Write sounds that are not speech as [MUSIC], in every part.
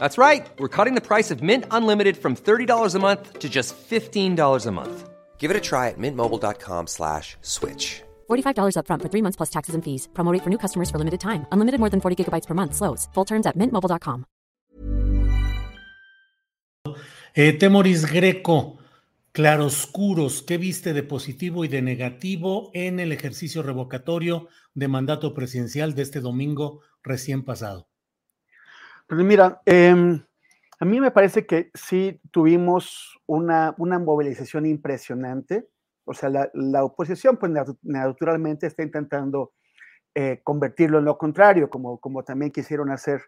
That's right. We're cutting the price of Mint Unlimited from $30 a month to just $15 a month. Give it a try at mintmobile.com slash switch. $45 upfront for three months plus taxes and fees. Promo rate for new customers for limited time. Unlimited more than 40 gigabytes per month. Slows. Full terms at mintmobile.com. Eh, Temoris Greco, claroscuros, ¿qué viste de positivo y de negativo en el ejercicio revocatorio de mandato presidencial de este domingo recién pasado? Pues mira, em, a mí me parece que sí tuvimos una, una movilización impresionante. O sea, la, la oposición, pues naturalmente está intentando eh, convertirlo en lo contrario, como, como también quisieron hacer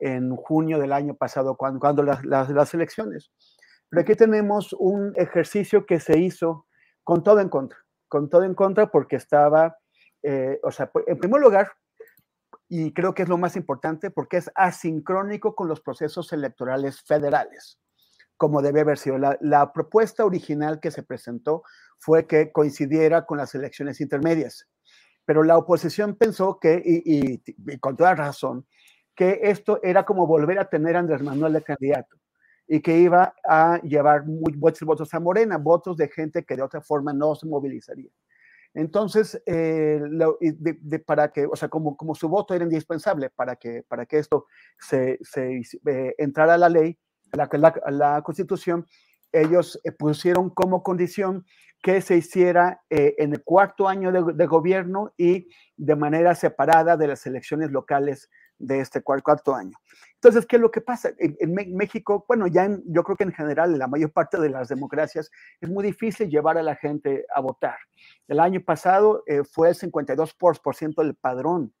en junio del año pasado, cuando, cuando las, las, las elecciones. Pero aquí tenemos un ejercicio que se hizo con todo en contra, con todo en contra porque estaba, eh, o sea, en primer lugar, y creo que es lo más importante, porque es asincrónico con los procesos electorales federales, como debe haber sido. La, propuesta original que se presentó fue que coincidiera con las elecciones intermedias, pero la oposición pensó que, y, y, y con toda razón, que esto era como volver a tener a Andrés Manuel de candidato y que iba a llevar muchos votos a Morena, votos de gente que de otra forma no se movilizaría. Entonces, eh, para que, o sea, como, como su voto era indispensable para que, para que esto se, se eh, entrara a la ley, a la, la, la constitución, ellos eh, pusieron como condición que se hiciera eh, en el cuarto año de, de, gobierno y de manera separada de las elecciones locales de este cuarto año. Entonces, ¿qué es lo que pasa? En, México, bueno, ya yo creo que en general en la mayor parte de las democracias es muy difícil llevar a la gente a votar. El año pasado eh, fue el 52% del padrón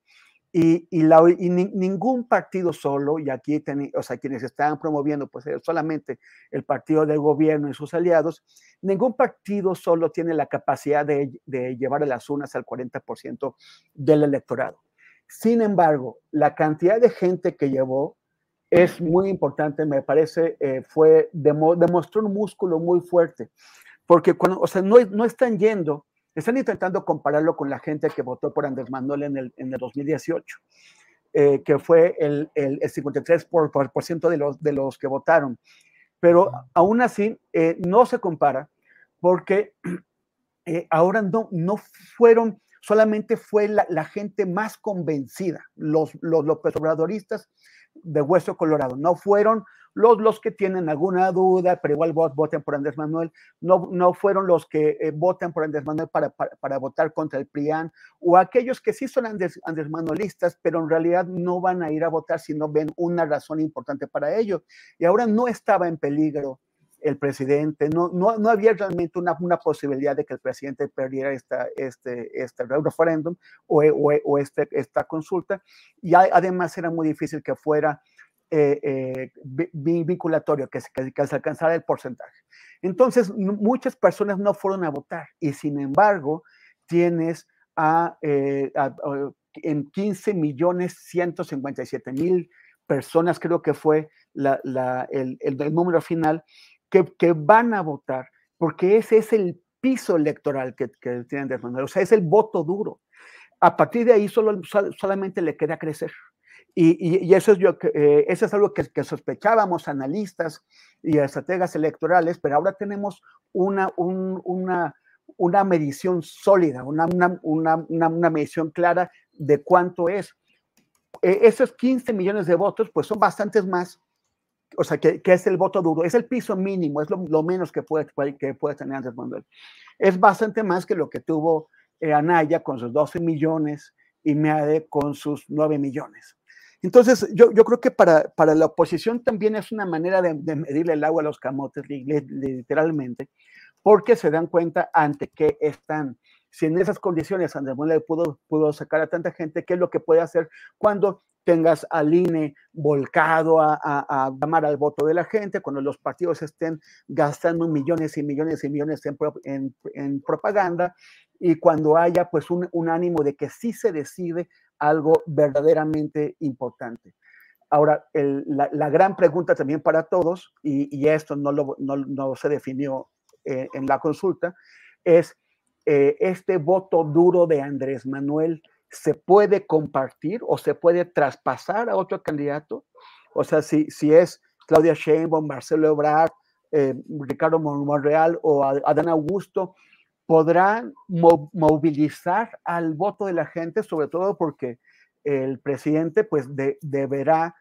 y, ningún partido solo, y aquí, ten, o sea, quienes estaban promoviendo, pues solamente el partido del gobierno y sus aliados, ningún partido solo tiene la capacidad de, de llevar a las urnas al 40% del electorado. Sin embargo, la cantidad de gente que llevó es muy importante, me parece, eh, fue, demo, demostró un músculo muy fuerte, porque cuando, o sea, no, no están yendo están intentando compararlo con la gente que votó por Andrés Manuel en el, en el 2018, eh, que fue el, el, el 53% por, por, ciento de, los, de los que votaron. Pero aún así, eh, no se compara porque eh, ahora no, no fueron, solamente fue la, gente más convencida, los, los López Obradoristas de Hueso Colorado, no fueron los, los que tienen alguna duda, pero igual voten por Andrés Manuel, no, no fueron los que eh, votan por Andrés Manuel para, para, para, votar contra el PRIAN, o aquellos que sí son Andrés, Andrés Manuelistas, pero en realidad no van a ir a votar si no ven una razón importante para ello. Y ahora no estaba en peligro el presidente, no, no, no había realmente una, una, posibilidad de que el presidente perdiera esta, este, este referéndum o, o, o este, esta consulta, y además era muy difícil que fuera eh, eh, vinculatorio, que, que, que, se alcanzara el porcentaje. Entonces, muchas personas no fueron a votar y sin embargo, tienes a, eh, en 15 millones 157 mil personas, creo que fue la, el, el, el, número final, que, que, van a votar, porque ese es el piso electoral que, que tienen de Manuel, o sea, es el voto duro. A partir de ahí solo, solamente le queda crecer. Y, y, y, eso, es yo, eh, eso es algo que, que, sospechábamos analistas y estrategas electorales, pero ahora tenemos una, un, una, una medición sólida, una, una, una, medición clara de cuánto es. Eh, esos 15 millones de votos, pues son bastantes más o sea, que, es el voto duro, es el piso mínimo, es lo, menos que puede, que puede tener Andrés Manuel. Es bastante más que lo que tuvo eh, Anaya con sus 12 millones y Meade con sus 9 millones. Entonces, yo, yo creo que para, para, la oposición también es una manera de, de medirle el agua a los camotes, literalmente, porque se dan cuenta ante qué están. Si en esas condiciones Andrés Manuel pudo, pudo sacar a tanta gente, ¿qué es lo que puede hacer cuando tengas al INE volcado a, a, llamar al voto de la gente, cuando los partidos estén gastando millones y millones y millones en, en, en propaganda y cuando haya pues un, un, ánimo de que sí se decide algo verdaderamente importante. Ahora, el, la, la, gran pregunta también para todos, y, y esto no, lo, no, no, se definió eh, en la consulta, es eh, este voto duro de Andrés Manuel se puede compartir o se puede traspasar a otro candidato. O sea, si, si es Claudia Sheinbaum, Marcelo Ebrard, eh, Ricardo Monreal o Adán Augusto, podrán movilizar al voto de la gente, sobre todo porque el presidente pues deberá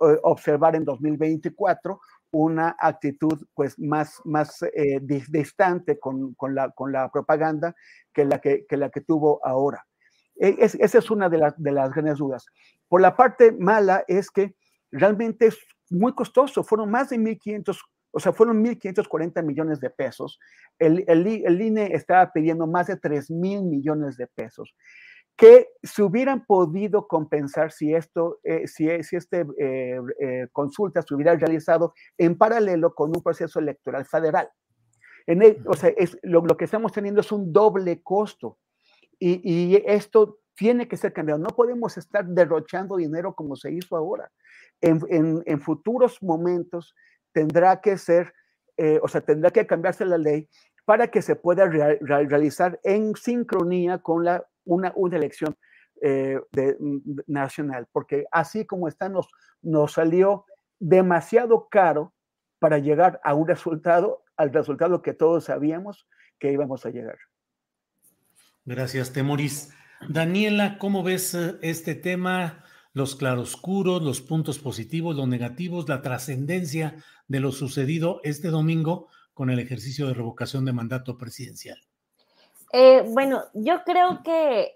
eh, observar en 2024 una actitud pues más, más eh, distante con, con, la, con la propaganda que la que, que la que tuvo ahora. E, es, esa es una de, las de las grandes dudas. Por la parte mala es que realmente es muy costoso, fueron más de 1.500, o sea, fueron 1.540 millones de pesos. El, el, el, INE estaba pidiendo más de 3.000 millones de pesos que se hubieran podido compensar si esto, eh, si, si este eh, eh, consulta se hubiera realizado en paralelo con un proceso electoral federal. En o sea, es, lo, que estamos teniendo es un doble costo y, esto tiene que ser cambiado. No podemos estar derrochando dinero como se hizo ahora. En, futuros momentos tendrá que ser, o sea, tendrá que cambiarse la ley para que se pueda re realizar en sincronía con la una, una elección eh, mm, nacional, porque así como está, nos, nos salió demasiado caro para llegar a un resultado, al resultado que todos sabíamos que íbamos a llegar. Gracias, Temoris. Daniela, ¿cómo ves eh, este tema? Los claroscuros, los puntos positivos, los negativos, la trascendencia de lo sucedido este domingo con el ejercicio de revocación de mandato presidencial. Eh, bueno, yo creo que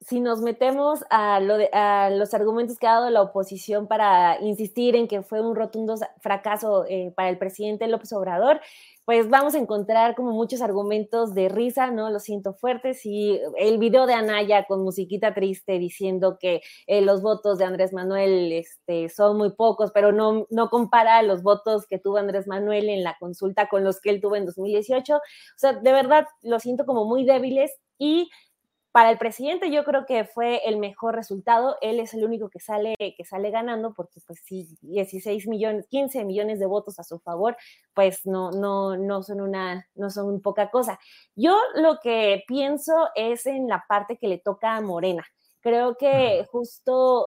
si nos metemos a, lo de, a, los argumentos que ha dado la oposición para insistir en que fue un rotundo fracaso eh, para el presidente López Obrador, pues vamos a encontrar como muchos argumentos de risa, ¿no? Lo siento fuertes y el video de Anaya con musiquita triste diciendo que eh, los votos de Andrés Manuel este, son muy pocos, pero no, no compara los votos que tuvo Andrés Manuel en la consulta con los que él tuvo en 2018. O sea, de verdad lo siento como muy débiles y para el presidente yo creo que fue el mejor resultado. Él es el único que sale, que sale ganando porque pues sí, 16 millones, 15 millones de votos a su favor, pues no, no, no son una, no son poca cosa. Yo lo que pienso es en la parte que le toca a Morena. Creo que justo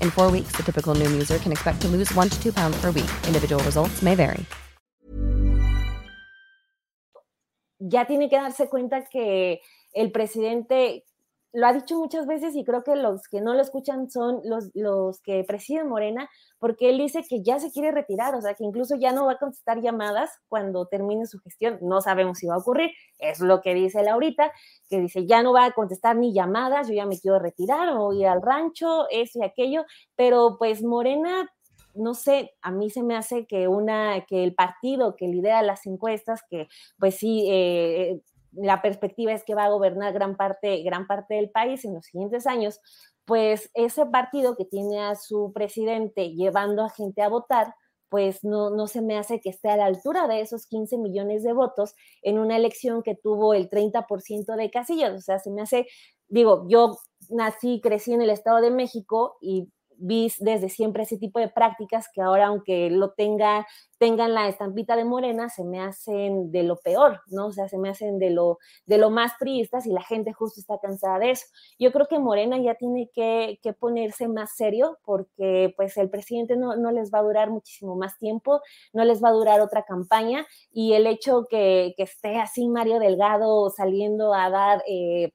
In four weeks, the typical Noom user can expect to lose one to two pounds per week. Individual results may vary. ya tiene que darse cuenta que el presidente lo ha dicho muchas veces y creo que los que no lo escuchan son los, los que presiden Morena, porque él dice que ya se quiere retirar, o sea, que incluso ya no va a contestar llamadas cuando termine su gestión. No sabemos si va a ocurrir, es lo que dice Laurita, que dice ya no va a contestar ni llamadas, yo ya me quiero retirar o ir al rancho, eso y aquello, pero pues Morena no sé, a mí se me hace que una, que el partido que lidera las encuestas, que pues sí, eh, la perspectiva es que va a gobernar gran parte, gran parte del país en los siguientes años, pues ese partido que tiene a su presidente llevando a gente a votar, pues no, no se me hace que esté a la altura de esos 15 millones de votos en una elección que tuvo el 30% de casillas. O sea, se me hace, digo, yo nací, crecí en el Estado de México y vi desde siempre ese tipo de prácticas que ahora, aunque lo tenga, tengan la estampita de morena, se me hacen de lo peor, ¿no? O sea, se me hacen de lo, de lo más tristes y la gente justo está cansada de eso. Yo creo que Morena ya tiene que, que ponerse más serio porque pues el presidente no, no, les va a durar muchísimo más tiempo, no les va a durar otra campaña y el hecho que, que esté así Mario Delgado saliendo a dar... Eh,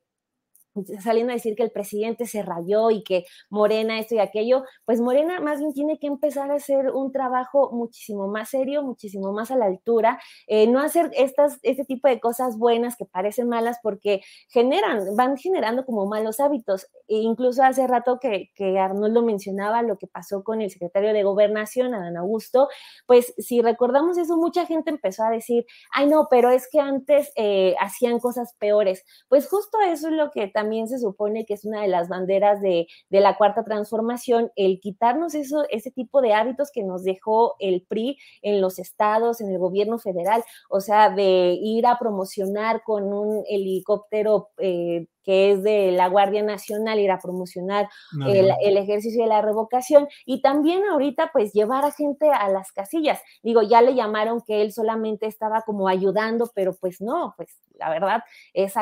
saliendo a decir que el presidente se rayó y que Morena esto y aquello, pues Morena más bien tiene que empezar a hacer un trabajo muchísimo más serio, muchísimo más a la altura, eh, no hacer estas, este tipo de cosas buenas que parecen malas porque generan, van generando como malos hábitos. E incluso hace rato que, que Arnoldo mencionaba lo que pasó con el secretario de Gobernación, Adán Augusto, pues si recordamos eso, mucha gente empezó a decir, ay no, pero es que antes eh, hacían cosas peores. Pues justo eso es lo que también también se supone que es una de las banderas de, de la cuarta transformación, el quitarnos eso, ese tipo de hábitos que nos dejó el PRI en los estados, en el gobierno federal, o sea, de ir a promocionar con un helicóptero eh, que es de la Guardia Nacional, ir a promocionar el, el, ejercicio de la revocación y también ahorita pues llevar a gente a las casillas. Digo, ya le llamaron que él solamente estaba como ayudando, pero pues no, pues la verdad es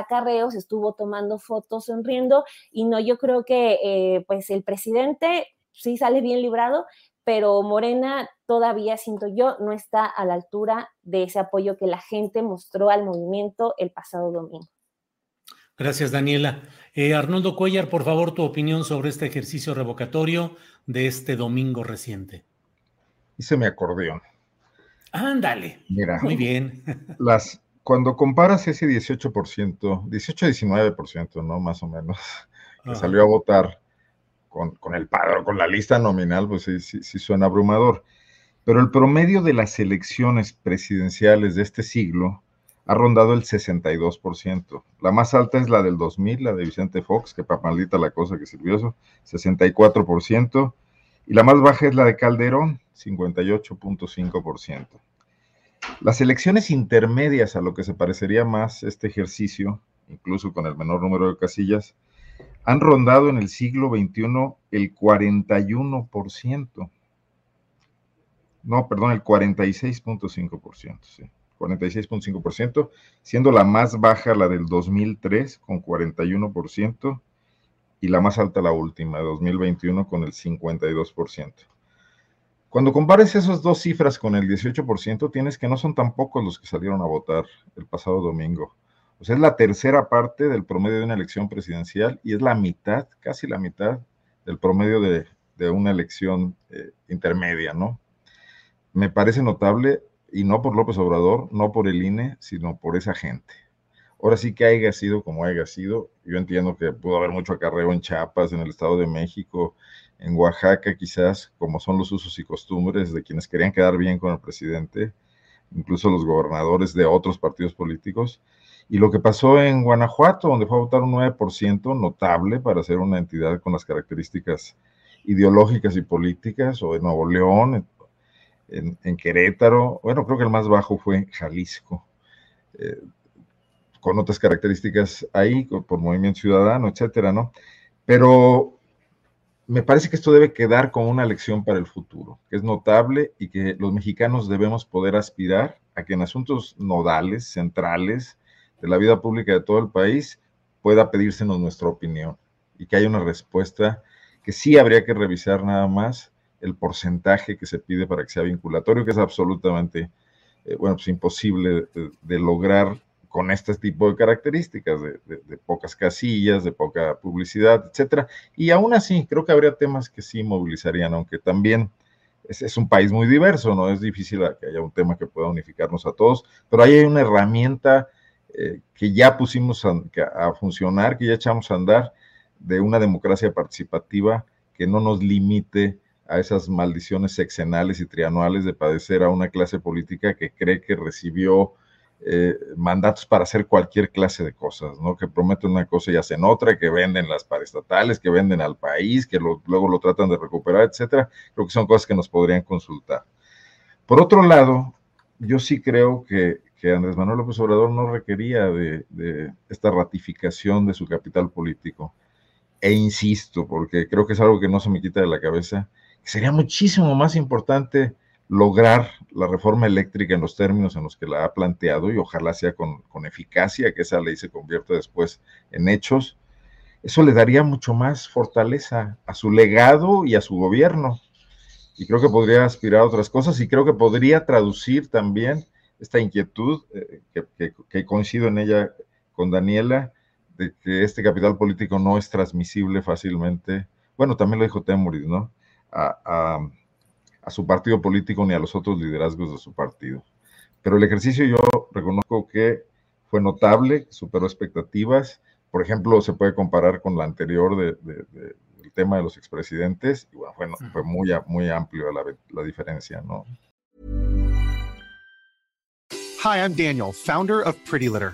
se estuvo tomando fotos sonriendo y no, yo creo que eh, pues el presidente sí sale bien librado, pero Morena todavía, siento yo, no está a la altura de ese apoyo que la gente mostró al movimiento el pasado domingo. Gracias, Daniela. Eh, Arnoldo Cuellar, por favor, tu opinión sobre este ejercicio revocatorio de este domingo reciente. Hice mi acordeón. Ándale. Mira. Muy bien. [LAUGHS] Las, cuando comparas ese 18%, 18-19%, ¿no? Más o menos, que salió a votar con, con, el padrón, con la lista nominal, pues sí, sí, sí suena abrumador. Pero el promedio de las elecciones presidenciales de este siglo ha rondado el 62%. La más alta es la del 2000, la de Vicente Fox, que para maldita la cosa que sirvió eso, 64%. Y la más baja es la de Calderón, 58.5%. Las elecciones intermedias a lo que se parecería más este ejercicio, incluso con el menor número de casillas, han rondado en el siglo XXI el 41%. No, perdón, el 46.5%, sí. 46.5%, siendo la más baja la del 2003 con 41% y la más alta la última, 2021 con el 52%. Cuando compares esas dos cifras con el 18%, tienes que no son tan pocos los que salieron a votar el pasado domingo. O sea, es la tercera parte del promedio de una elección presidencial y es la mitad, casi la mitad del promedio de, una elección eh, intermedia, ¿no? Me parece notable y no por López Obrador, no por el INE, sino por esa gente. Ahora sí que haya sido como haya sido, yo entiendo que pudo haber mucho acarreo en Chiapas, en el Estado de México, en Oaxaca quizás, como son los usos y costumbres de quienes querían quedar bien con el presidente, incluso los gobernadores de otros partidos políticos. Y lo que pasó en Guanajuato, donde fue a votar un 9%, notable para ser una entidad con las características ideológicas y políticas, o en Nuevo León, en, Querétaro, bueno, creo que el más bajo fue Jalisco, eh, con otras características ahí, por Movimiento Ciudadano, etcétera, ¿no? Pero me parece que esto debe quedar como una lección para el futuro, que es notable y que los mexicanos debemos poder aspirar a que en asuntos nodales, centrales de la vida pública de todo el país, pueda pedírsenos nuestra opinión y que haya una respuesta que sí habría que revisar nada más el porcentaje que se pide para que sea vinculatorio, que es absolutamente, eh, bueno, pues imposible de, lograr con este tipo de características, de, pocas casillas, de poca publicidad, etcétera. Y aún así, creo que habría temas que sí movilizarían, aunque también es, un país muy diverso, ¿no? Es difícil que haya un tema que pueda unificarnos a todos, pero ahí hay una herramienta eh, que ya pusimos a, funcionar, que ya echamos a andar, de una democracia participativa que no nos limite a esas maldiciones sexenales y trianuales de padecer a una clase política que cree que recibió eh, mandatos para hacer cualquier clase de cosas, ¿no? Que prometen una cosa y hacen otra, que venden las paraestatales, que venden al país, que luego lo tratan de recuperar, etcétera. Creo que son cosas que nos podrían consultar. Por otro lado, yo sí creo que, Andrés Manuel López Obrador no requería de, de esta ratificación de su capital político. E insisto, porque creo que es algo que no se me quita de la cabeza, sería muchísimo más importante lograr la reforma eléctrica en los términos en los que la ha planteado y ojalá sea con, eficacia, que esa ley se convierta después en hechos, eso le daría mucho más fortaleza a su legado y a su gobierno. Y creo que podría aspirar a otras cosas y creo que podría traducir también esta inquietud, eh, que, coincido en ella con Daniela, de que este capital político no es transmisible fácilmente. Bueno, también lo dijo Temuris, ¿no? A a su partido político ni a los otros liderazgos de su partido. Pero el ejercicio yo reconozco que fue notable, superó expectativas. Por ejemplo, se puede comparar con la anterior de, del tema de los expresidentes. Y bueno, fue, fue muy, muy amplio la, la diferencia, ¿no? Hi, I'm Daniel, founder of Pretty Litter.